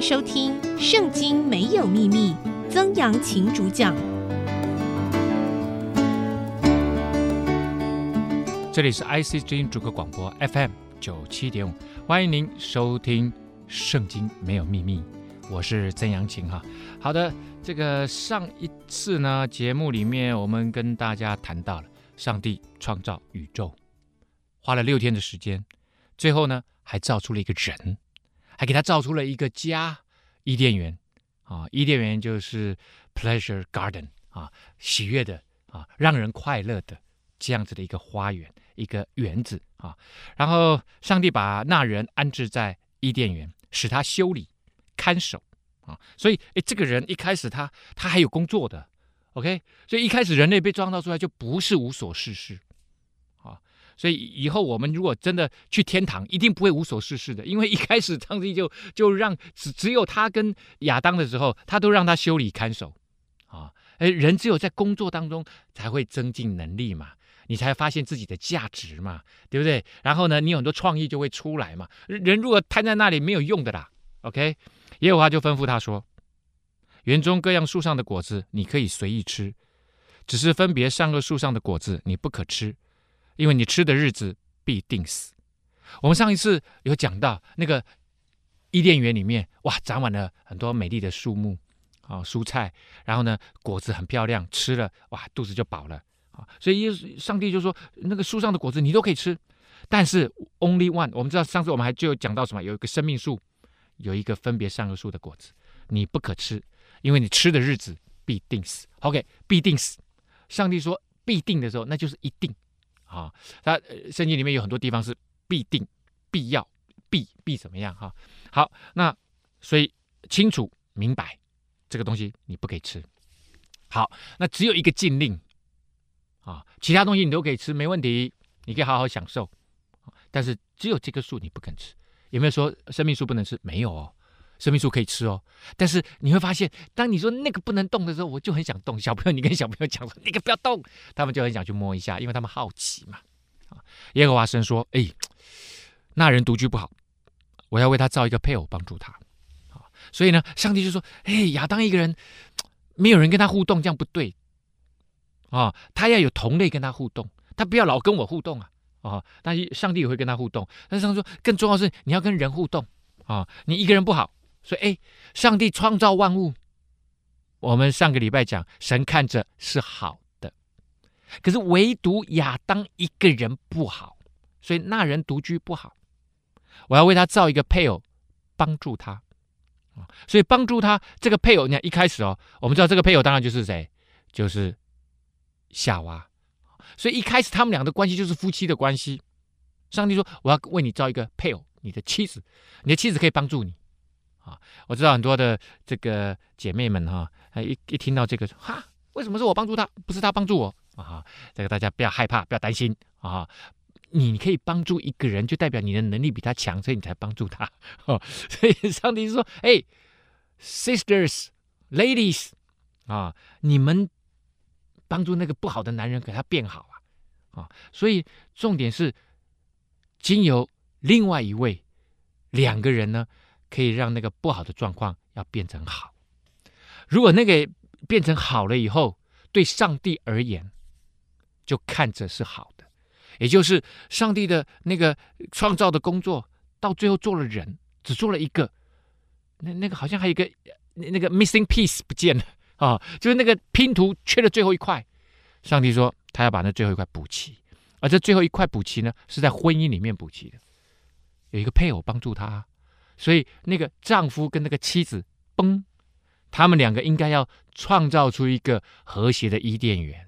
收听《圣经没有秘密》，曾阳晴主讲。这里是 IC 之音主客广播 FM 九七点五，欢迎您收听《圣经没有秘密》，我是曾阳晴哈。好的，这个上一次呢节目里面，我们跟大家谈到了上帝创造宇宙，花了六天的时间，最后呢还造出了一个人。还给他造出了一个家，伊甸园啊，伊甸园就是 pleasure garden 啊，喜悦的啊，让人快乐的这样子的一个花园，一个园子啊。然后上帝把那人安置在伊甸园，使他修理、看守啊。所以，诶，这个人一开始他他还有工作的，OK。所以一开始人类被创造出来就不是无所事事。所以以后我们如果真的去天堂，一定不会无所事事的，因为一开始上帝就就让只只有他跟亚当的时候，他都让他修理看守，啊，哎，人只有在工作当中才会增进能力嘛，你才发现自己的价值嘛，对不对？然后呢，你有很多创意就会出来嘛。人如果瘫在那里没有用的啦，OK，耶和华就吩咐他说：园中各样树上的果子你可以随意吃，只是分别善恶树上的果子你不可吃。因为你吃的日子必定死。我们上一次有讲到那个伊甸园里面，哇，长满了很多美丽的树木啊，蔬菜，然后呢，果子很漂亮，吃了哇，肚子就饱了啊。所以上帝就说，那个树上的果子你都可以吃，但是 only one。我们知道上次我们还就讲到什么，有一个生命树，有一个分别善恶树的果子，你不可吃，因为你吃的日子必定死。OK，必定死。上帝说必定的时候，那就是一定。啊，它圣经里面有很多地方是必定、必要、必必怎么样哈？好，那所以清楚明白这个东西你不可以吃。好，那只有一个禁令啊，其他东西你都可以吃，没问题，你可以好好享受。但是只有这棵树你不肯吃。有没有说生命树不能吃？没有哦。生命树可以吃哦，但是你会发现，当你说那个不能动的时候，我就很想动。小朋友，你跟小朋友讲说 那个不要动，他们就很想去摸一下，因为他们好奇嘛。啊，耶和华神说：“哎，那人独居不好，我要为他造一个配偶帮助他。”啊，所以呢，上帝就说：“哎，亚当一个人 没有人跟他互动，这样不对啊，他要有同类跟他互动，他不要老跟我互动啊。啊，但是上帝也会跟他互动，但是上帝说更重要是你要跟人互动啊，你一个人不好。”所以，哎，上帝创造万物，我们上个礼拜讲，神看着是好的，可是唯独亚当一个人不好，所以那人独居不好。我要为他造一个配偶，帮助他，所以帮助他这个配偶，你看一开始哦，我们知道这个配偶当然就是谁，就是夏娃。所以一开始他们俩的关系就是夫妻的关系。上帝说：“我要为你造一个配偶，你的妻子，你的妻子可以帮助你。”啊，我知道很多的这个姐妹们哈，一一听到这个哈，为什么是我帮助他，不是他帮助我啊？这个大家不要害怕，不要担心啊。你可以帮助一个人，就代表你的能力比他强，所以你才帮助他。哦，所以上帝说：“哎，sisters, ladies，啊，你们帮助那个不好的男人，给他变好啊。”啊，所以重点是经由另外一位两个人呢。可以让那个不好的状况要变成好。如果那个变成好了以后，对上帝而言，就看着是好的，也就是上帝的那个创造的工作，到最后做了人，只做了一个，那那个好像还有一个那个 missing piece 不见了啊，就是那个拼图缺了最后一块。上帝说他要把那最后一块补齐，而这最后一块补齐呢，是在婚姻里面补齐的，有一个配偶帮助他。所以，那个丈夫跟那个妻子，崩，他们两个应该要创造出一个和谐的伊甸园。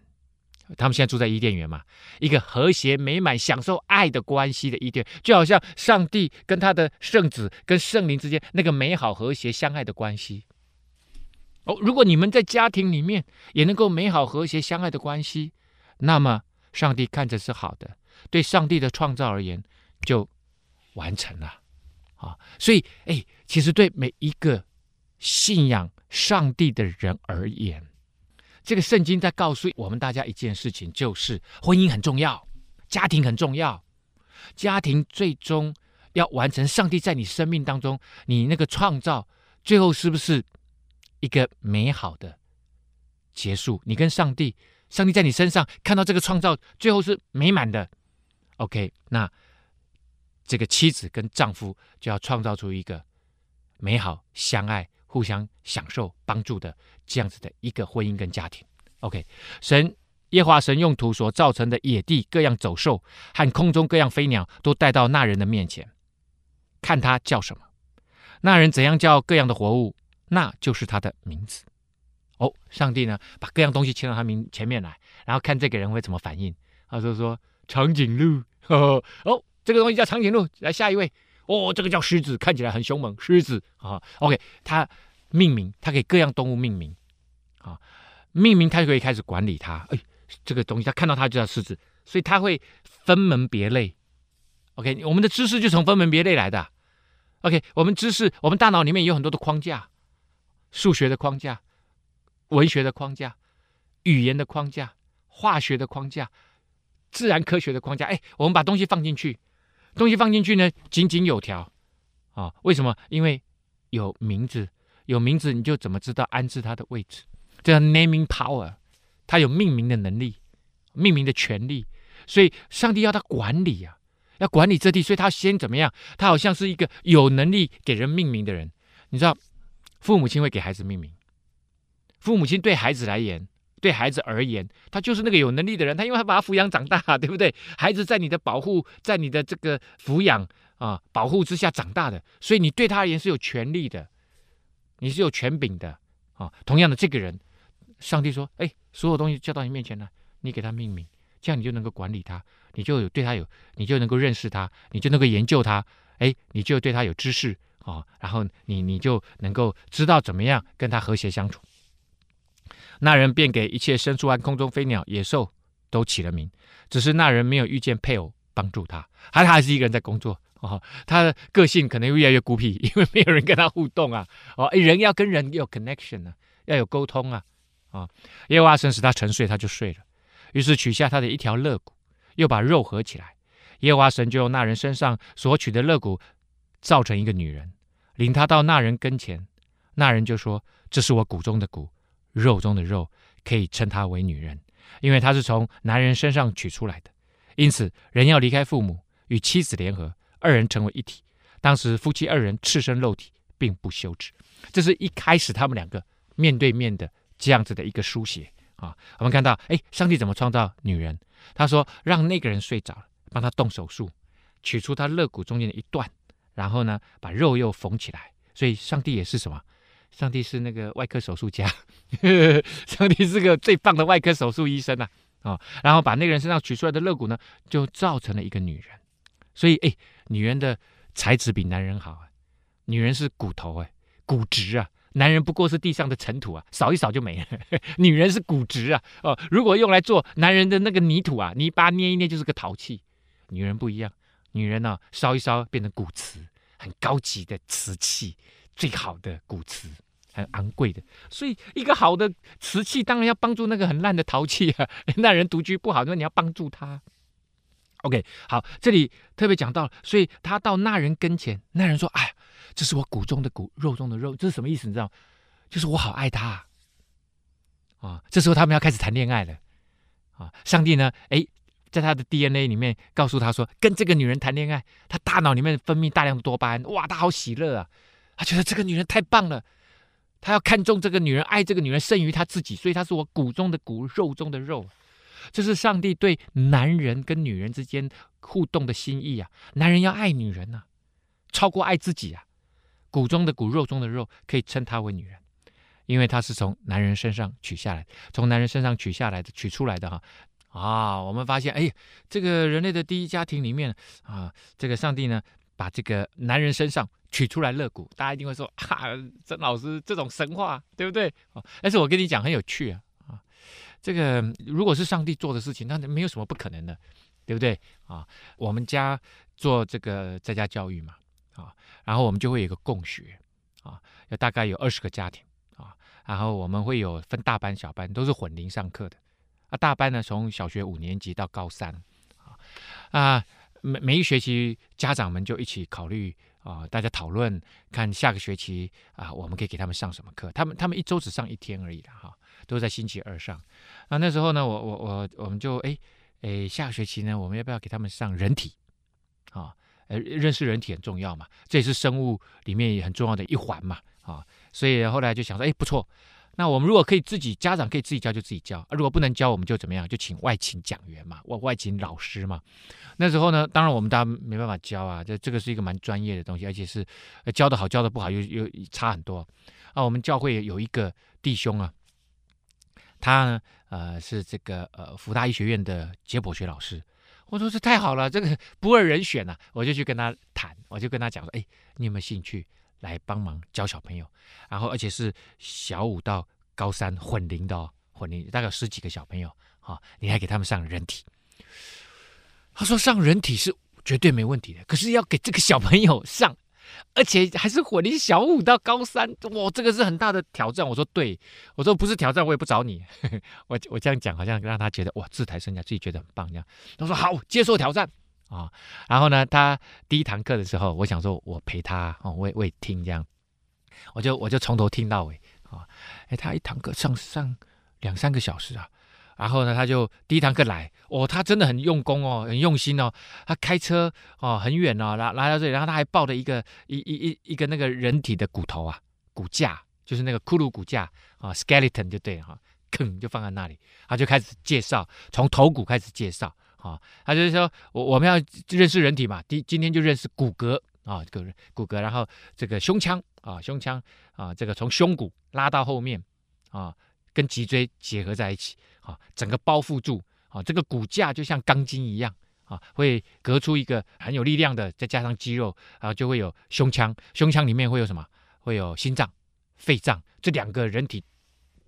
他们现在住在伊甸园嘛，一个和谐美满、享受爱的关系的伊甸，就好像上帝跟他的圣子跟圣灵之间那个美好、和谐、相爱的关系。哦，如果你们在家庭里面也能够美好、和谐、相爱的关系，那么上帝看着是好的，对上帝的创造而言就完成了。啊，所以，哎，其实对每一个信仰上帝的人而言，这个圣经在告诉我们大家一件事情，就是婚姻很重要，家庭很重要，家庭最终要完成上帝在你生命当中，你那个创造最后是不是一个美好的结束？你跟上帝，上帝在你身上看到这个创造，最后是美满的。OK，那这个妻子跟丈夫就要创造出一个美好、相爱、互相享受、帮助的这样子的一个婚姻跟家庭。OK，神耶和华神用土所造成的野地各样走兽和空中各样飞鸟都带到那人的面前，看他叫什么。那人怎样叫各样的活物，那就是他的名字。哦，上帝呢，把各样东西牵到他名前面来，然后看这个人会怎么反应。他说说长颈鹿呵呵，哦，这个东西叫长颈鹿。来下一位，哦，这个叫狮子，看起来很凶猛，狮子啊。OK，它命名，它给各样动物命名啊，命名它就可以开始管理它。哎，这个东西它看到它就叫狮子，所以它会分门别类。OK，我们的知识就从分门别类来的。OK，我们知识，我们大脑里面有很多的框架，数学的框架、文学的框架、语言的框架、化学的框架、自然科学的框架。哎，我们把东西放进去，东西放进去呢，井井有条啊。为什么？因为有名字，有名字你就怎么知道安置它的位置？这叫 naming power，它有命名的能力，命名的权利。所以上帝要他管理、啊。要管理这地，所以他先怎么样？他好像是一个有能力给人命名的人。你知道，父母亲会给孩子命名。父母亲对孩子来言，对孩子而言，他就是那个有能力的人。他因为他把他抚养长大，对不对？孩子在你的保护，在你的这个抚养啊保护之下长大的，所以你对他而言是有权利的，你是有权柄的啊。同样的，这个人，上帝说：“哎，所有东西交到你面前来，你给他命名。”这样你就能够管理他，你就有对他有，你就能够认识他，你就能够研究他，哎，你就对他有知识啊、然后你你就能够知道怎么样跟他和谐相处。那人便给一切牲畜和空中飞鸟、野兽都起了名，只是那人没有遇见配偶帮助他，还他还是一个人在工作哦，他的个性可能越来越孤僻，因为没有人跟他互动啊，哦，人要跟人有 connection 啊，要有沟通啊，啊、哦，耶和华神使他沉睡，他就睡了。于是取下他的一条肋骨，又把肉合起来。耶和华神就用那人身上所取的肋骨，造成一个女人，领他到那人跟前。那人就说：“这是我骨中的骨，肉中的肉，可以称她为女人，因为她是从男人身上取出来的。因此，人要离开父母，与妻子联合，二人成为一体。当时夫妻二人赤身露体，并不羞耻。这是一开始他们两个面对面的这样子的一个书写。”啊，我们看到，哎，上帝怎么创造女人？他说让那个人睡着了，帮他动手术，取出他肋骨中间的一段，然后呢，把肉又缝起来。所以，上帝也是什么？上帝是那个外科手术家，上帝是个最棒的外科手术医生呐！啊，然后把那个人身上取出来的肋骨呢，就造成了一个女人。所以，哎，女人的材质比男人好啊，女人是骨头哎，骨质啊。男人不过是地上的尘土啊，扫一扫就没了。女人是骨质啊，哦，如果用来做男人的那个泥土啊，泥巴捏一捏就是个陶器。女人不一样，女人呢、啊，烧一烧变成骨瓷，很高级的瓷器，最好的骨瓷，很昂贵的。所以一个好的瓷器当然要帮助那个很烂的陶器啊。那人独居不好，那你要帮助他。OK，好，这里特别讲到，所以他到那人跟前，那人说：“哎。”这是我骨中的骨，肉中的肉，这是什么意思？你知道吗？就是我好爱他啊！这时候他们要开始谈恋爱了啊！上帝呢？哎，在他的 DNA 里面告诉他说，跟这个女人谈恋爱，他大脑里面分泌大量的多巴胺，哇，他好喜乐啊！他觉得这个女人太棒了，他要看重这个女人，爱这个女人胜于他自己，所以他是我骨中的骨，肉中的肉。这是上帝对男人跟女人之间互动的心意啊！男人要爱女人啊，超过爱自己啊！骨中的骨，肉中的肉，可以称她为女人，因为她是从男人身上取下来，从男人身上取下来的，取出来的哈啊！我们发现，哎，这个人类的第一家庭里面啊，这个上帝呢，把这个男人身上取出来肋骨，大家一定会说，哈、啊，曾老师这种神话对不对？但是我跟你讲很有趣啊啊，这个如果是上帝做的事情，那没有什么不可能的，对不对啊？我们家做这个在家教育嘛。啊，然后我们就会有一个共学，啊，有大概有二十个家庭，啊，然后我们会有分大班、小班，都是混龄上课的，啊，大班呢从小学五年级到高三，啊，啊，每每一学期家长们就一起考虑啊，大家讨论看下个学期啊，我们可以给他们上什么课。他们他们一周只上一天而已的哈，都在星期二上。那那时候呢，我我我我们就哎哎，下个学期呢，我们要不要给他们上人体？啊，呃，认识人体很重要嘛，这也是生物里面也很重要的一环嘛，啊，所以后来就想说，哎，不错。那我们如果可以自己家长可以自己教就自己教，如果不能教我们就怎么样？就请外请讲员嘛，外外请老师嘛。那时候呢，当然我们大家没办法教啊，这这个是一个蛮专业的东西，而且是教的好教的不好又又差很多啊。我们教会有一个弟兄啊，他呢呃是这个呃福大医学院的解剖学老师，我说这太好了，这个不二人选呐、啊，我就去跟他谈，我就跟他讲说，哎，你有没有兴趣？来帮忙教小朋友，然后而且是小五到高三混龄的哦，混龄大概十几个小朋友，哈、你还给他们上人体。他说上人体是绝对没问题的，可是要给这个小朋友上，而且还是混龄小五到高三，哇，这个是很大的挑战。我说对，我说不是挑战，我也不找你。我我这样讲好像让他觉得哇，自抬身价，自己觉得很棒这样。他说好，接受挑战。啊、然后呢，他第一堂课的时候，我想说，我陪他哦，我也我也听这样，我就我就从头听到尾啊。哎、他一堂课上上两三个小时啊，然后呢，他就第一堂课来，哦，他真的很用功哦，很用心哦，他开车哦很远哦，来来到这里，然后他还抱着一个一一一一个那个人体的骨头啊，骨架，就是那个骷髅骨架啊，skeleton 就对了哈，吭就放在那里，他就开始介绍，从头骨开始介绍。啊，他就是说，我我们要认识人体嘛，第今天就认识骨骼啊，这个骨骼，然后这个胸腔啊，胸腔啊，这个从胸骨拉到后面啊，跟脊椎结合在一起啊，整个包覆住啊，这个骨架就像钢筋一样啊，会隔出一个很有力量的，再加上肌肉然啊，就会有胸腔，胸腔里面会有什么？会有心脏、肺脏这两个人体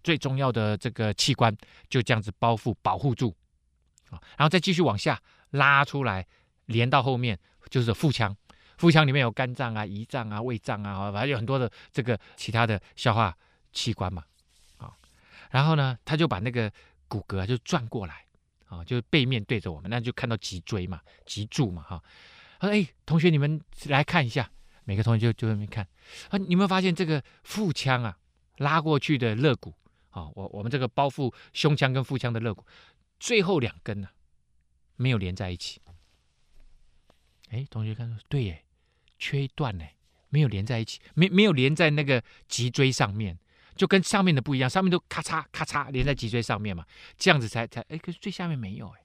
最重要的这个器官，就这样子包覆保护住。然后再继续往下拉出来，连到后面就是腹腔，腹腔里面有肝脏啊、胰脏啊、胃脏啊，反正有很多的这个其他的消化器官嘛，啊，然后呢，他就把那个骨骼就转过来，啊，就是背面对着我们，那就看到脊椎嘛、脊柱嘛，哈。他说：“哎，同学，你们来看一下，每个同学就就在那边看，啊，你有没有发现这个腹腔啊，拉过去的肋骨，啊，我我们这个包覆胸腔跟腹腔的肋骨。”最后两根呢，没有连在一起。哎，同学看说对耶，缺一段呢，没有连在一起，没没有连在那个脊椎上面，就跟上面的不一样，上面都咔嚓咔嚓连在脊椎上面嘛，这样子才才哎，可是最下面没有哎，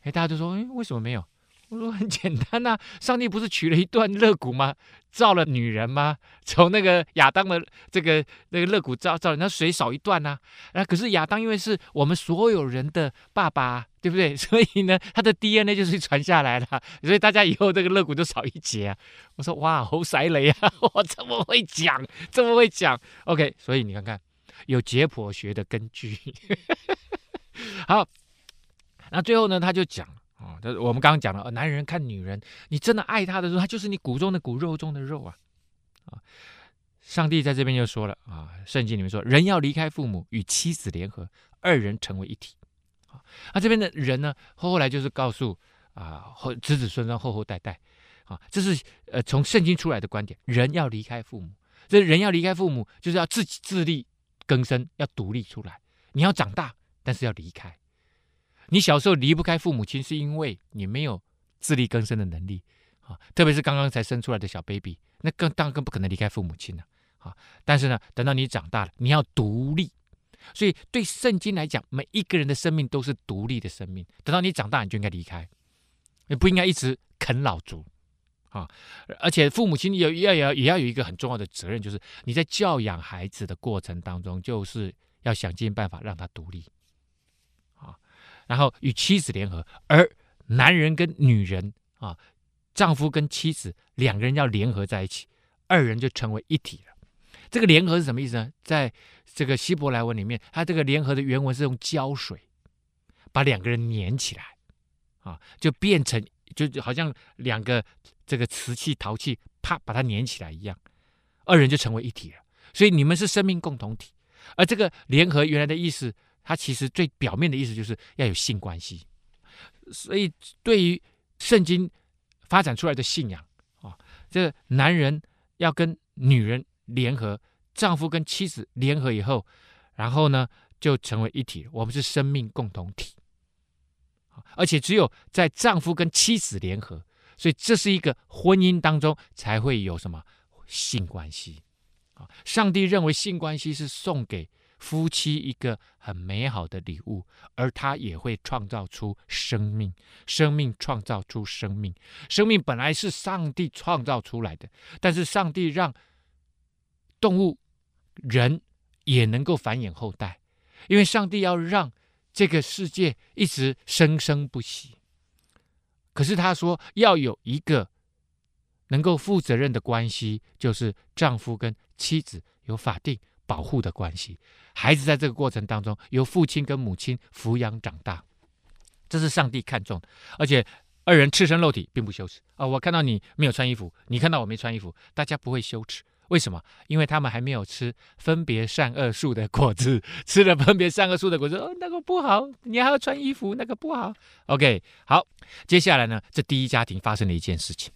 哎，大家都说哎，为什么没有？我说很简单呐、上帝不是取了一段肋骨吗？造了女人吗？从那个亚当的这个那个肋骨造造，那谁少一段呢、啊？啊，可是亚当因为是我们所有人的爸爸，对不对？所以呢，他的 DNA 就是传下来了，所以大家以后这个肋骨都少一节啊。我说哇，好犀利啊！我这么会讲，这么会讲。OK，所以你看看，有解剖学的根据。好，那最后呢，他就讲。啊，这我们刚刚讲了，男人看女人，你真的爱他的时候，他就是你骨中的骨，肉中的肉啊！啊，上帝在这边就说了啊，圣经里面说，人要离开父母，与妻子联合，二人成为一体。啊，那这边的人呢，后来就是告诉啊子子孙孙后后代代，啊，这是呃从圣经出来的观点，人要离开父母，这人要离开父母，就是要自己自力更生，要独立出来，你要长大，但是要离开。你小时候离不开父母亲，是因为你没有自力更生的能力啊，特别是刚刚才生出来的小 baby，那更当然更不可能离开父母亲了啊。但是呢，等到你长大了，你要独立，所以对圣经来讲，每一个人的生命都是独立的生命。等到你长大，你就应该离开，你不应该一直啃老族啊。而且父母亲有要要也要有一个很重要的责任，就是你在教养孩子的过程当中，就是要想尽办法让他独立。然后与妻子联合，而男人跟女人啊，丈夫跟妻子两个人要联合在一起，二人就成为一体了。这个联合是什么意思呢？在这个希伯来文里面，它这个联合的原文是用胶水把两个人粘起来，啊，就变成就好像两个这个瓷器陶器，啪把它粘起来一样，二人就成为一体了。所以你们是生命共同体，而这个联合原来的意思。它其实最表面的意思就是要有性关系，所以对于圣经发展出来的信仰啊，这男人要跟女人联合，丈夫跟妻子联合以后，然后呢就成为一体，我们是生命共同体。而且只有在丈夫跟妻子联合，所以这是一个婚姻当中才会有什么性关系啊？上帝认为性关系是送给夫妻一个很美好的礼物，而他也会创造出生命，生命创造出生命，生命本来是上帝创造出来的，但是上帝让动物、人也能够繁衍后代，因为上帝要让这个世界一直生生不息。可是他说要有一个能够负责任的关系，就是丈夫跟妻子有法定保护的关系。孩子在这个过程当中，由父亲跟母亲抚养长大，这是上帝看重的。而且二人赤身露体，并不羞耻啊！我看到你没有穿衣服，你看到我没穿衣服，大家不会羞耻。为什么？因为他们还没有吃分别善恶树的果子，吃了分别善恶树的果子，哦，那个不好，你还要穿衣服，那个不好。OK，好，接下来呢，这第一家庭发生了一件事情，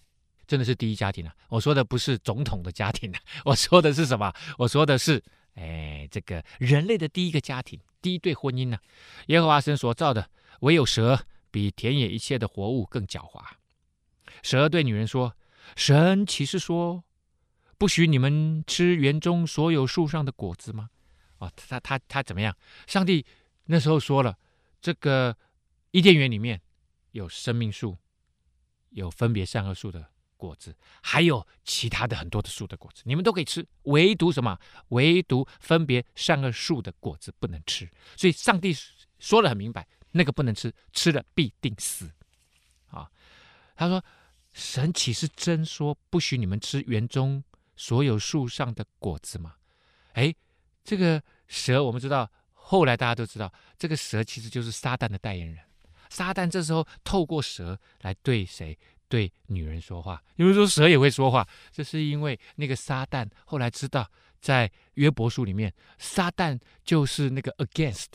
真的是第一家庭啊！我说的不是总统的家庭啊，我说的是什么？我说的是。哎，这个人类的第一个家庭，第一对婚姻呢、耶和华神所造的，唯有蛇比田野一切的活物更狡猾。蛇对女人说：“神岂是说不许你们吃园中所有树上的果子吗？”哦，他他他怎么样？上帝那时候说了，这个伊甸园里面有生命树，有分别善恶树的。果子还有其他的很多的树的果子，你们都可以吃，唯独什么？唯独分别善恶树的果子不能吃。所以上帝说得很明白，那个不能吃，吃了必定死。啊，他说：“神岂是真说不许你们吃园中所有树上的果子吗？”哎，这个蛇我们知道，后来大家都知道，这个蛇其实就是撒旦的代言人。撒旦这时候透过蛇来对谁？对女人说话，有人说蛇也会说话，这是因为那个撒旦后来知道，在约伯书里面，撒旦就是那个 against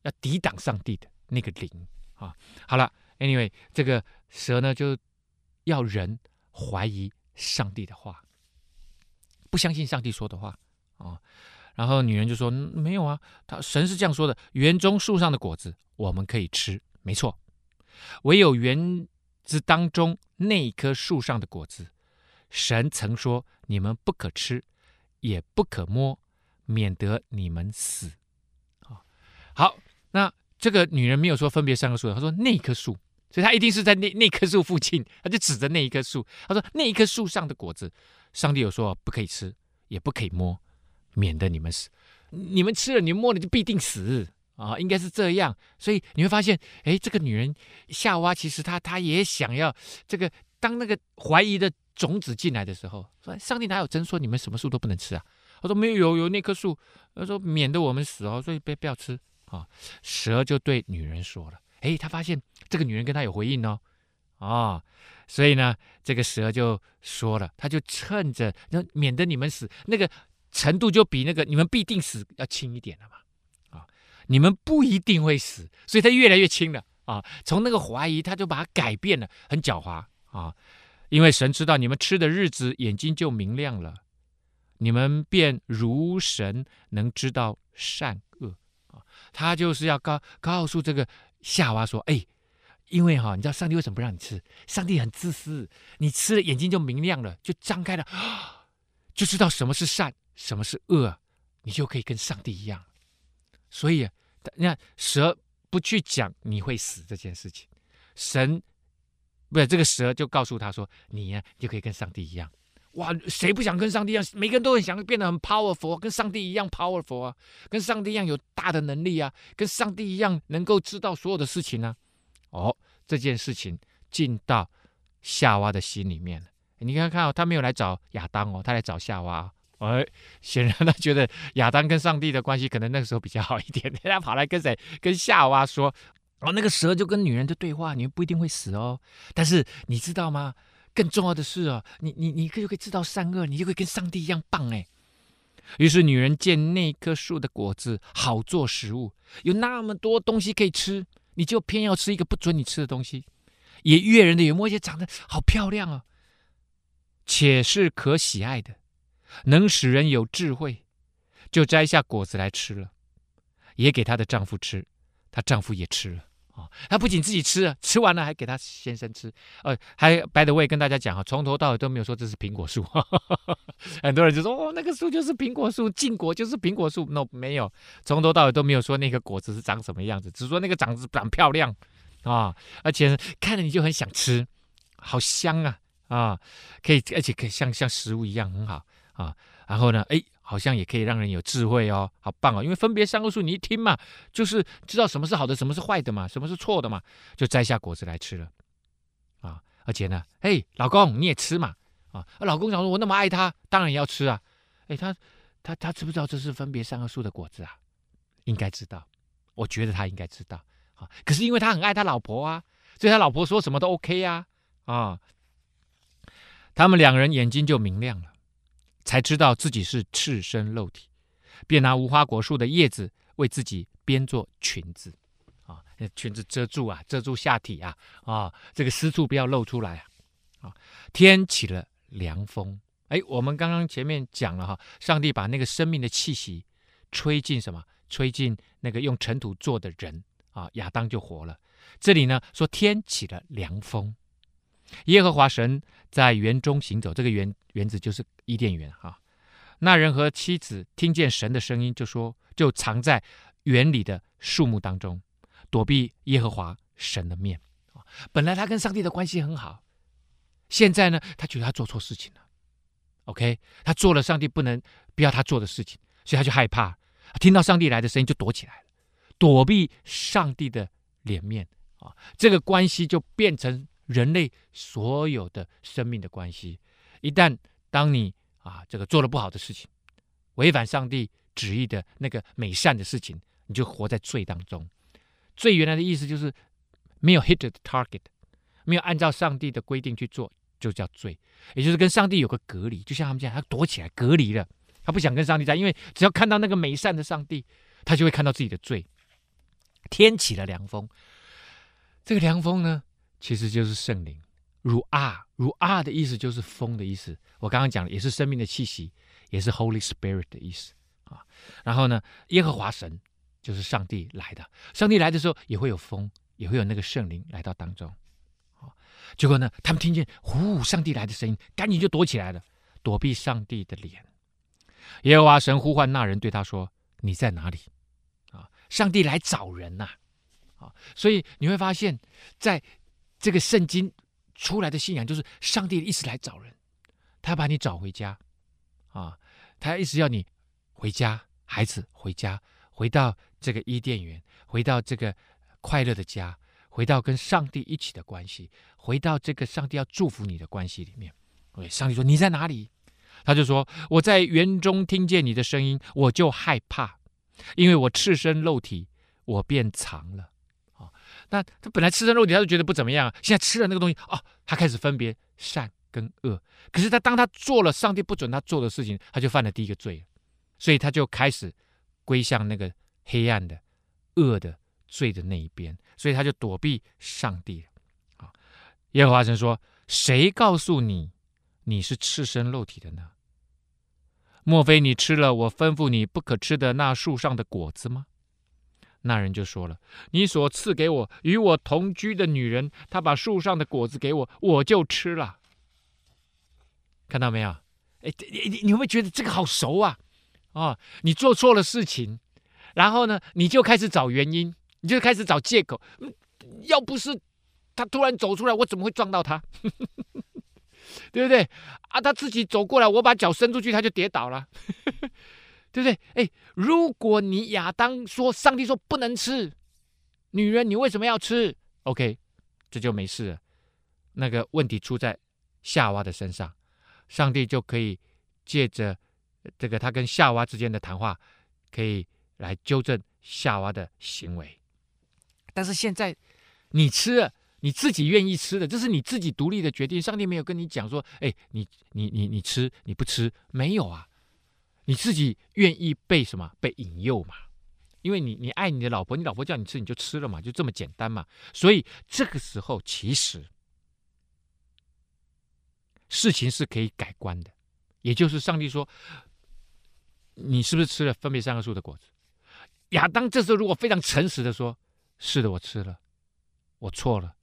要抵挡上帝的那个灵啊。好了，anyway，这个蛇呢就要人怀疑上帝的话，不相信上帝说的话啊。然后女人就说：“没有啊，他神是这样说的，园中树上的果子我们可以吃，没错，唯有园。”子当中那一棵树上的果子，神曾说：“你们不可吃，也不可摸，免得你们死。”啊，好，那这个女人没有说分别三个树，她说那棵树，所以她一定是在那那棵树附近，她就指着那一棵树，她说那一棵树上的果子，上帝有说不可以吃，也不可以摸，免得你们死。你们吃了，你摸了就必定死。啊，应该是这样，所以你会发现，哎，这个女人夏娃其实她她也想要这个，当那个怀疑的种子进来的时候，说上帝哪有真说你们什么树都不能吃啊？他说没有，有有那棵树，他说免得我们死哦，所以别不要吃啊。蛇就对女人说了，哎，他发现这个女人跟他有回应哦，啊，所以呢，这个蛇就说了，他就趁着那免得你们死那个程度就比那个你们必定死要轻一点了嘛。你们不一定会死，所以他越来越轻了啊！从那个怀疑，他就把它改变了，很狡猾啊！因为神知道你们吃的日子，眼睛就明亮了，你们便如神能知道善恶啊！他就是要告告诉这个夏娃说：“哎，因为哈，你知道上帝为什么不让你吃？上帝很自私，你吃了眼睛就明亮了，就张开了，就知道什么是善，什么是恶，你就可以跟上帝一样。所以。”你看蛇不去讲你会死这件事情，神不是这个蛇就告诉他说：“你呀、啊，就可以跟上帝一样。”哇，谁不想跟上帝一样？每个人都很想变得很 powerful，跟上帝一样 powerful 啊，跟上帝一样有大的能力啊，跟上帝一样能够知道所有的事情呢、啊。哦，这件事情进到夏娃的心里面了。你看看哦，他没有来找亚当哦，他来找夏娃。哎，显然他觉得亚当跟上帝的关系可能那个时候比较好一点，他跑来跟谁？跟夏娃说：“哦，那个蛇就跟女人的对话，你们不一定会死哦。但是你知道吗？更重要的是哦，你你你可以可以知道善恶，你就会跟上帝一样棒哎。”于是女人见那棵树的果子好做食物，有那么多东西可以吃，你就偏要吃一个不准你吃的东西，也悦人的眼目，而且长得好漂亮哦。且是可喜爱的，能使人有智慧，就摘下果子来吃了，也给她的丈夫吃，她丈夫也吃了。他不仅自己吃，吃完了还给他先生吃，呃，还 by the way 跟大家讲啊，从头到尾都没有说这是苹果树，很多人就说哦，那个树就是苹果树，禁果就是苹果树，no 没有，从头到尾都没有说那个果子是长什么样子，只说那个长子长漂亮啊，而且看着你就很想吃，好香啊啊，可以而且可以像像食物一样很好啊，然后呢，哎。好像也可以让人有智慧哦，好棒哦！因为分别三个树，你一听嘛，就是知道什么是好的，什么是坏的嘛，什么是错的嘛，就摘下果子来吃了啊！而且呢，哎，老公你也吃嘛啊！老公想说，我那么爱他，当然也要吃啊！哎，他他他知不知道这是分别三个树的果子啊？应该知道，我觉得他应该知道啊。可是因为他很爱他老婆啊，所以他老婆说什么都 OK 呀啊，啊！他们两人眼睛就明亮了。才知道自己是赤身肉体，便拿无花果树的叶子为自己编做裙子，啊，裙子遮住啊，遮住下体啊，啊，这个私处不要露出来啊，啊，天起了凉风，哎，我们刚刚前面讲了哈，上帝把那个生命的气息吹进什么？吹进那个用尘土做的人啊，亚当就活了。这里呢说天起了凉风。耶和华神在园中行走，这个园园子就是伊甸园哈。那人和妻子听见神的声音，就说就藏在园里的树木当中，躲避耶和华神的面。本来他跟上帝的关系很好，现在呢，他觉得他做错事情了。OK，他做了上帝不能不要他做的事情，所以他就害怕，听到上帝来的声音就躲起来了，躲避上帝的脸面啊。这个关系就变成。人类所有的生命的关系，一旦当你啊这个做了不好的事情，违反上帝旨意的那个美善的事情，你就活在罪当中。罪原来的意思就是没有 hit the target，没有按照上帝的规定去做，就叫罪。也就是跟上帝有个隔离，就像他们这样，他躲起来隔离了，他不想跟上帝在，因为只要看到那个美善的上帝，他就会看到自己的罪。天起了凉风，这个凉风呢？其实就是圣灵，如啊，如啊的意思就是风的意思。我刚刚讲的也是生命的气息，也是 Holy Spirit 的意思啊。然后呢，耶和华神就是上帝来的，上帝来的时候也会有风，也会有那个圣灵来到当中。啊，结果呢，他们听见呼，上帝来的声音，赶紧就躲起来了，躲避上帝的脸。耶和华神呼唤那人，对他说：“你在哪里？”啊，上帝来找人呐！啊，所以你会发现在。这个圣经出来的信仰就是上帝一直来找人，他把你找回家，啊，他一直要你回家，孩子回家，回到这个伊甸园，回到这个快乐的家，回到跟上帝一起的关系，回到这个上帝要祝福你的关系里面。对，上帝说你在哪里？他就说我在园中听见你的声音，我就害怕，因为我赤身露体，我便藏了。那他本来吃身肉体，他就觉得不怎么样啊。现在吃了那个东西，哦，他开始分别善跟恶。可是他当他做了上帝不准他做的事情，他就犯了第一个罪，所以他就开始归向那个黑暗的、恶的罪的那一边，所以他就躲避上帝了。啊，耶和华神说：“谁告诉你你是赤身肉体的呢？莫非你吃了我吩咐你不可吃的那树上的果子吗？”那人就说了：“你所赐给我与我同居的女人，她把树上的果子给我，我就吃了。看到没有？哎，你你你会不会觉得这个好熟啊？啊，你做错了事情，然后呢，你就开始找原因，你就开始找借口。要不是他突然走出来，我怎么会撞到他？对不对？啊，他自己走过来，我把脚伸出去，他就跌倒了。”对不对？哎，如果你亚当说，上帝说不能吃，女人你为什么要吃？OK，这就没事了。那个问题出在夏娃的身上，上帝就可以借着这个他跟夏娃之间的谈话，可以来纠正夏娃的行为。但是现在你吃了，你自己愿意吃的，这是你自己独立的决定。上帝没有跟你讲说，哎，你你你你吃你不吃，没有啊。你自己愿意被什么被引诱嘛？因为你你爱你的老婆，你老婆叫你吃你就吃了嘛，就这么简单嘛。所以这个时候其实事情是可以改观的。也就是上帝说：“你是不是吃了分别三个树的果子？”亚当这时候如果非常诚实的说：“是的，我吃了，我错了，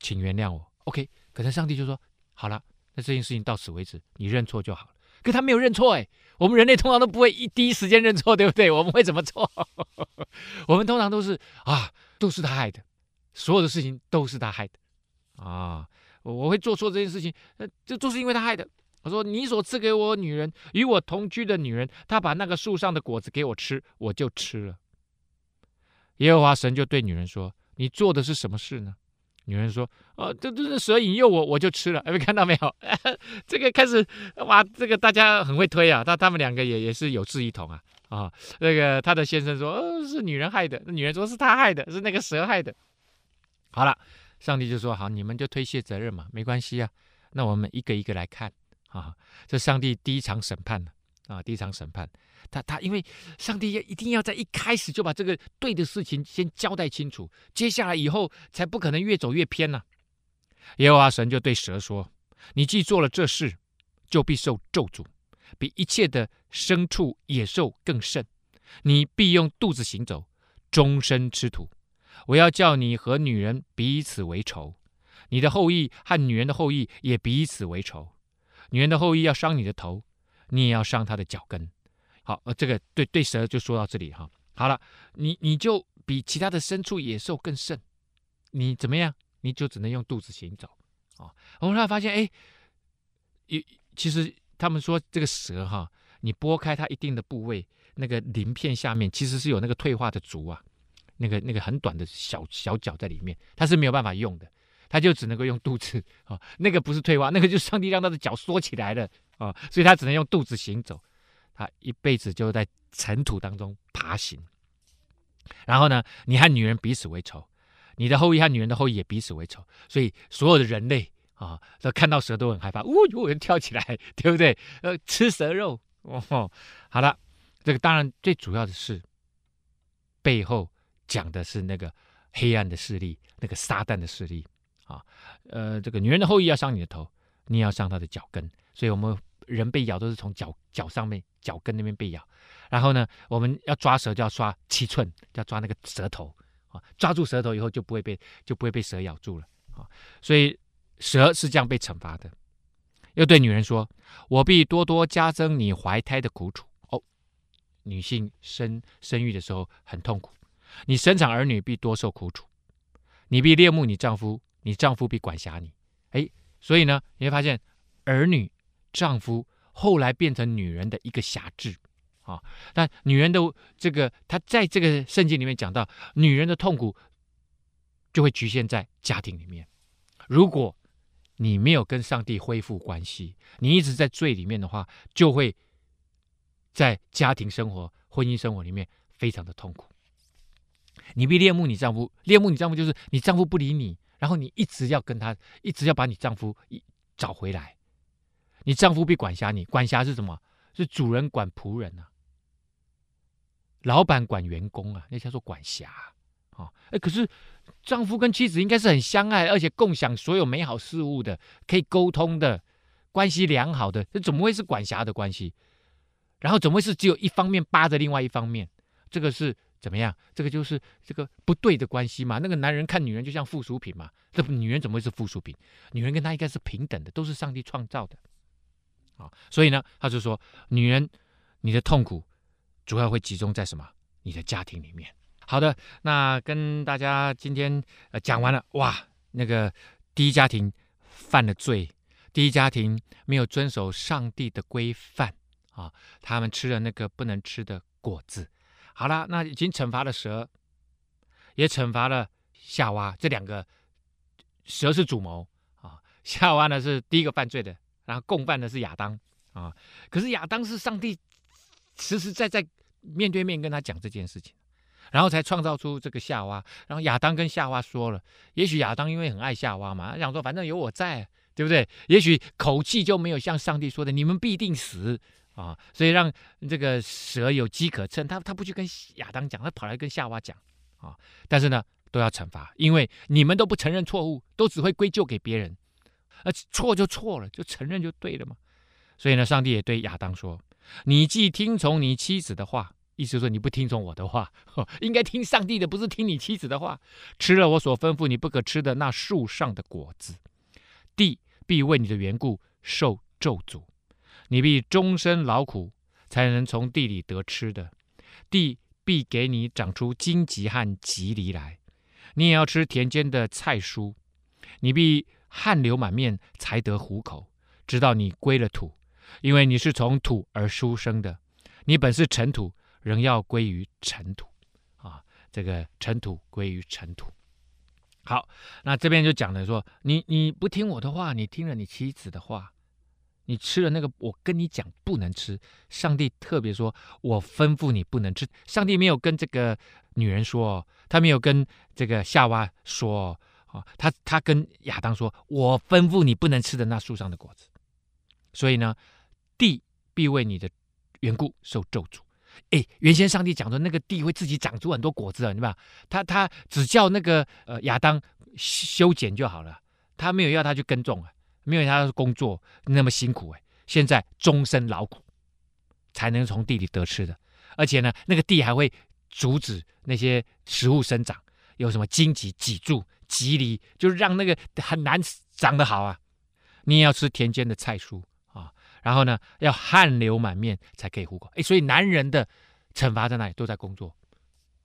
请原谅我。”OK，可能上帝就说：“好了，那这件事情到此为止，你认错就好了。”可他没有认错哎，我们人类通常都不会一第一时间认错，对不对？我们会怎么做？我们通常都是啊，都是他害的，所有的事情都是他害的啊！我会做错这件事情，呃，这都是因为他害的。我说：“你所赐给我女人，与我同居的女人，她把那个树上的果子给我吃，我就吃了。”耶和华神就对女人说：“你做的是什么事呢？”女人说：“哦，这这是蛇引诱我，我就吃了。哎看到没有？这个开始哇，这个大家很会推啊。他他们两个也也是有志一同啊啊。那个他的先生说：‘哦，是女人害的。’女人说：‘是他害的，是那个蛇害的。’好了，上帝就说：‘好，你们就推卸责任嘛，没关系啊。那我们一个一个来看啊。这上帝第一场审判啊，第一场审判。’他他因为上帝要一定要在一开始就把这个对的事情先交代清楚，接下来以后才不可能越走越偏呢、啊。耶和华神就对蛇说：“你既做了这事，就必受咒诅，比一切的牲畜野兽更甚。你必用肚子行走，终身吃土。我要叫你和女人彼此为仇，你的后裔和女人的后裔也彼此为仇。女人的后裔要伤你的头，你也要伤他的脚跟。”好，呃，这个对对蛇就说到这里哈。好了，你你就比其他的牲畜野兽更甚，你怎么样？你就只能用肚子行走啊。我们后来发现，哎，其其实他们说这个蛇哈，你剥开它一定的部位，那个鳞片下面其实是有那个退化的足啊，那个那个很短的小小脚在里面，它是没有办法用的，它就只能够用肚子啊。那个不是退化，那个就是上帝让它的脚缩起来了啊，所以他只能用肚子行走。他一辈子就在尘土当中爬行，然后呢，你和女人彼此为仇，你的后裔和女人的后裔也彼此为仇，所以所有的人类啊，都看到蛇都很害怕，呜，有人跳起来，对不对？呃，吃蛇肉哦。好了，这个当然最主要的是背后讲的是那个黑暗的势力，那个撒旦的势力啊。呃，这个女人的后裔要伤你的头，你也要伤她的脚跟，所以我们。人被咬都是从脚脚上面脚跟那边被咬，然后呢，我们要抓蛇就要抓七寸，要抓那个舌头啊，抓住舌头以后就不会被就不会被蛇咬住了啊，所以蛇是这样被惩罚的。又对女人说：“我必多多加增你怀胎的苦楚。”哦，女性生生育的时候很痛苦，你生产儿女必多受苦楚，你必恋慕你丈夫，你丈夫必管辖你。哎，所以呢，你会发现儿女。丈夫后来变成女人的一个辖制啊，但女人的这个，她在这个圣经里面讲到，女人的痛苦就会局限在家庭里面。如果你没有跟上帝恢复关系，你一直在罪里面的话，就会在家庭生活、婚姻生活里面非常的痛苦。你必恋慕你丈夫，恋慕你丈夫就是你丈夫不理你，然后你一直要跟他，一直要把你丈夫找回来。你丈夫必管辖你，管辖是什么？是主人管仆人啊，老板管员工啊，那叫做管辖啊。哎，可是丈夫跟妻子应该是很相爱，而且共享所有美好事物的，可以沟通的，关系良好的，这怎么会是管辖的关系？然后怎么会是只有一方面扒着另外一方面？这个是怎么样？这个就是这个不对的关系嘛。那个男人看女人就像附属品嘛，这女人怎么会是附属品？女人跟他应该是平等的，都是上帝创造的。啊，所以呢，他就说，女人，你的痛苦主要会集中在什么？你的家庭里面。好的，那跟大家今天呃讲完了，哇，那个第一家庭犯了罪，第一家庭没有遵守上帝的规范啊，他们吃了那个不能吃的果子。好了，那已经惩罚了蛇，也惩罚了夏娃，这两个蛇是主谋啊，夏娃呢是第一个犯罪的。然后共犯的是亚当啊，可是亚当是上帝实实在在面对面跟他讲这件事情，然后才创造出这个夏娃。然后亚当跟夏娃说了，也许亚当因为很爱夏娃嘛，他想说反正有我在，对不对？也许口气就没有像上帝说的你们必定死啊，所以让这个蛇有机可乘。他他不去跟亚当讲，他跑来跟夏娃讲啊。但是呢，都要惩罚，因为你们都不承认错误，都只会归咎给别人。呃，错就错了，就承认就对了嘛。所以呢，上帝也对亚当说：“你既听从你妻子的话，意思说你不听从我的话，应该听上帝的，不是听你妻子的话。吃了我所吩咐你不可吃的那树上的果子，地必为你的缘故受咒诅，你必终身劳苦，才能从地里得吃的。地必给你长出荆棘和棘藜来。”你也要吃田间的菜蔬，你必汗流满面才得糊口，直到你归了土，因为你是从土而出生的，你本是尘土，仍要归于尘土。啊，这个尘土归于尘土。好，那这边就讲了说，你你不听我的话，你听了你妻子的话，你吃了那个我跟你讲不能吃，上帝特别说我吩咐你不能吃，上帝没有跟这个女人说。他没有跟这个夏娃说啊，他他跟亚当说：“我吩咐你不能吃的那树上的果子。”所以呢，地必为你的缘故受咒诅。哎，原先上帝讲的那个地会自己长出很多果子啊，对吧？他他只叫那个呃亚当修剪就好了，他没有要他去耕种啊，没有他工作那么辛苦哎。现在终身劳苦才能从地里得吃的，而且呢，那个地还会。阻止那些食物生长，有什么荆棘挤住、棘藜，就是让那个很难长得好啊。你也要吃田间的菜蔬啊，然后呢，要汗流满面才可以糊口。哎，所以男人的惩罚在哪里？都在工作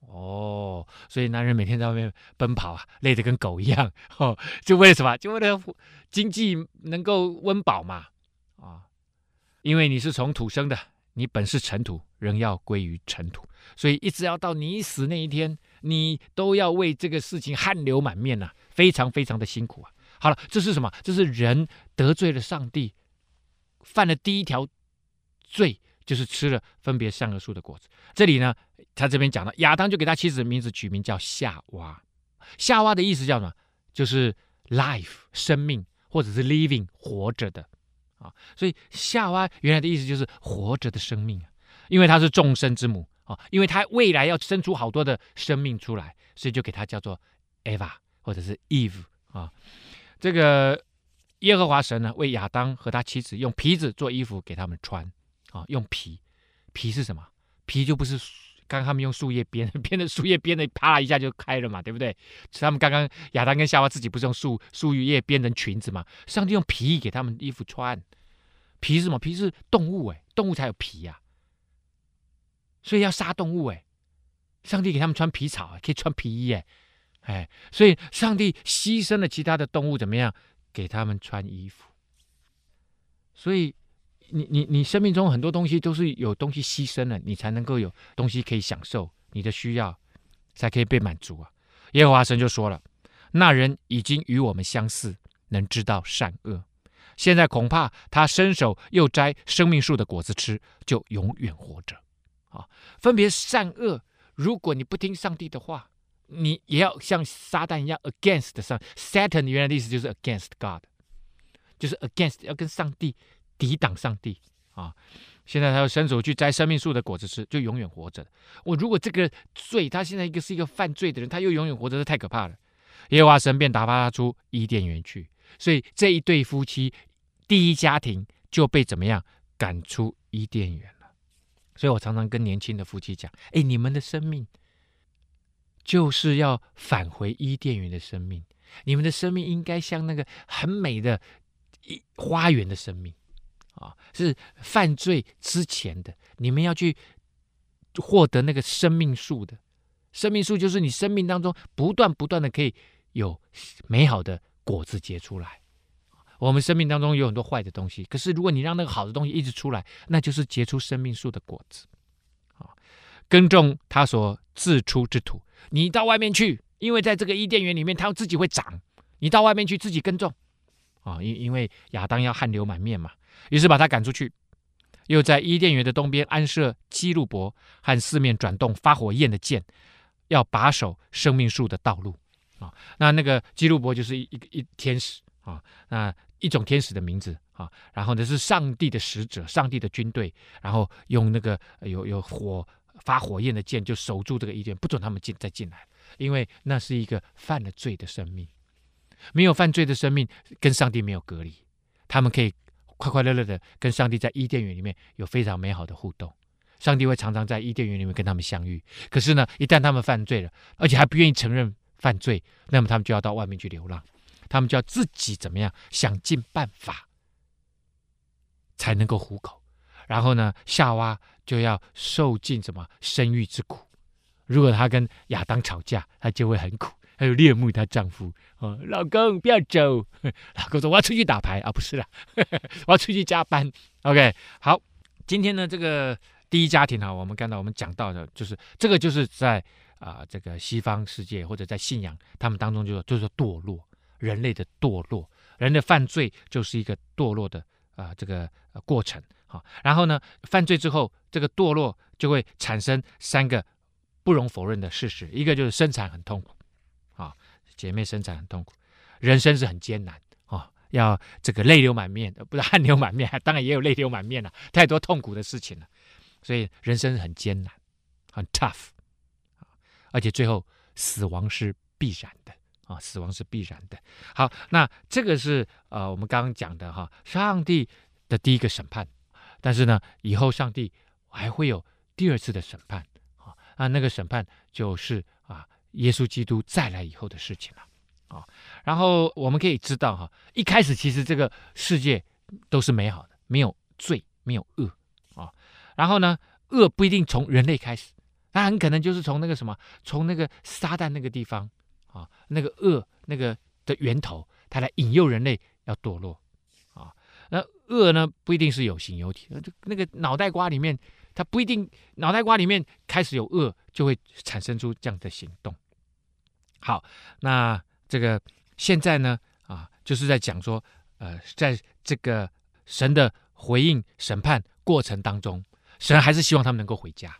哦。所以男人每天在外面奔跑啊，累得跟狗一样 哦，就为什么？就为了经济能够温饱嘛啊。因为你是从土生的，你本是尘土，仍要归于尘土。所以一直要到你死那一天，你都要为这个事情汗流满面呐、啊，非常非常的辛苦啊。好了，这是什么？这是人得罪了上帝，犯了第一条罪，就是吃了分别善恶树的果子。这里呢，他这边讲了，亚当就给他妻子的名字取名叫夏娃。夏娃的意思叫什么？就是 life 生命，或者是 living 活着的啊。所以夏娃原来的意思就是活着的生命啊，因为她是众生之母。啊，因为他未来要生出好多的生命出来，所以就给他叫做 Eva 或者是 Eve 啊。这个耶和华神呢，为亚当和他妻子用皮子做衣服给他们穿啊，用皮，皮是什么？皮就不是刚他们用树叶编 编的，树叶编的啪啦一下就开了嘛，对不对？他们刚刚亚当跟夏娃自己不是用树树叶编成裙子嘛？上帝用皮给他们衣服穿，皮是什么？皮是动物哎，动物才有皮呀、啊。所以要杀动物哎，上帝给他们穿皮草，可以穿皮衣哎，哎，所以上帝牺牲了其他的动物怎么样？给他们穿衣服。所以你你你生命中很多东西都是有东西牺牲了，你才能够有东西可以享受，你的需要才可以被满足啊。耶和华神就说了：“那人已经与我们相似，能知道善恶。现在恐怕他伸手又摘生命树的果子吃，就永远活着。”啊，分别善恶。如果你不听上帝的话，你也要像撒旦一样 against 上。Satan 原来的意思就是 against God，就是 against 要跟上帝抵挡上帝啊。现在他要伸手去摘生命树的果子吃，就永远活着。我如果这个罪，他现在一个是一个犯罪的人，他又永远活着，这太可怕了。耶和华神便打发他出伊甸园去，所以这一对夫妻第一家庭就被怎么样赶出伊甸园。所以我常常跟年轻的夫妻讲：“哎，你们的生命就是要返回伊甸园的生命。你们的生命应该像那个很美的花园的生命啊，是犯罪之前的。你们要去获得那个生命树的生命树，就是你生命当中不断不断的可以有美好的果子结出来。”我们生命当中有很多坏的东西，可是如果你让那个好的东西一直出来，那就是结出生命树的果子。啊，耕种他所自出之土，你到外面去，因为在这个伊甸园里面，它自己会长。你到外面去自己耕种，啊，因因为亚当要汗流满面嘛，于是把他赶出去，又在伊甸园的东边安设基路伯和四面转动发火焰的箭，要把守生命树的道路。啊，那那个基路伯就是一一个一天使。啊，那一种天使的名字啊，然后呢是上帝的使者，上帝的军队，然后用那个有有火发火焰的箭，就守住这个伊甸，不准他们进再进来，因为那是一个犯了罪的生命。没有犯罪的生命跟上帝没有隔离，他们可以快快乐乐的跟上帝在伊甸园里面有非常美好的互动。上帝会常常在伊甸园里面跟他们相遇。可是呢，一旦他们犯罪了，而且还不愿意承认犯罪，那么他们就要到外面去流浪，他们就要自己怎么样想尽办法才能够糊口。然后呢，夏娃就要受尽什么生育之苦。如果她跟亚当吵架，她就会很苦，还有恋慕她丈夫。哦，老公不要走，老公说我要出去打牌啊，不是啦，我要出去加班。OK，好，今天呢，这个第一家庭哈，我们看到我们讲到的就是这个，就是在啊、这个西方世界或者在信仰他们当中就，就就是堕落，人类的堕落，人的犯罪就是一个堕落的啊、这个过程。好，然后呢，犯罪之后，这个堕落就会产生三个不容否认的事实，一个就是生产很痛苦，啊，姐妹生产很痛苦，人生是很艰难啊，要这个泪流满面，不是汗流满面，当然也有泪流满面了，太多痛苦的事情了，所以人生很艰难，很 tough，而且最后死亡是必然的啊，死亡是必然的。好，那这个是呃我们刚刚讲的哈，上帝的第一个审判。但是呢，以后上帝还会有第二次的审判啊，那那个审判就是啊，耶稣基督再来以后的事情了啊。然后我们可以知道哈，一开始其实这个世界都是美好的，没有罪，没有恶啊。然后呢，恶不一定从人类开始，那很可能就是从那个什么，从那个撒旦那个地方啊，那个恶那个的源头，它来引诱人类要堕落。啊那恶呢，不一定是有形有体，就那个脑袋瓜里面，它不一定脑袋瓜里面开始有恶，就会产生出这样的行动。好，那这个现在呢，啊，就是在讲说，呃，在这个神的回应审判过程当中，神还是希望他们能够回家，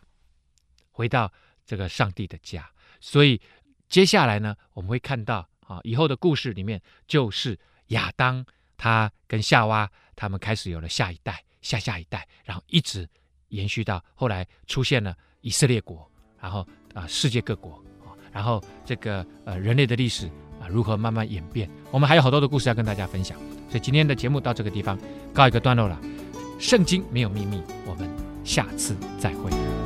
回到这个上帝的家。所以接下来呢，我们会看到啊，以后的故事里面就是亚当。他跟夏娃他们开始有了下一代、下下一代，然后一直延续到后来出现了以色列国，然后啊、世界各国啊，然后这个呃人类的历史啊、如何慢慢演变，我们还有好多的故事要跟大家分享。所以今天的节目到这个地方告一个段落了。圣经没有秘密，我们下次再会。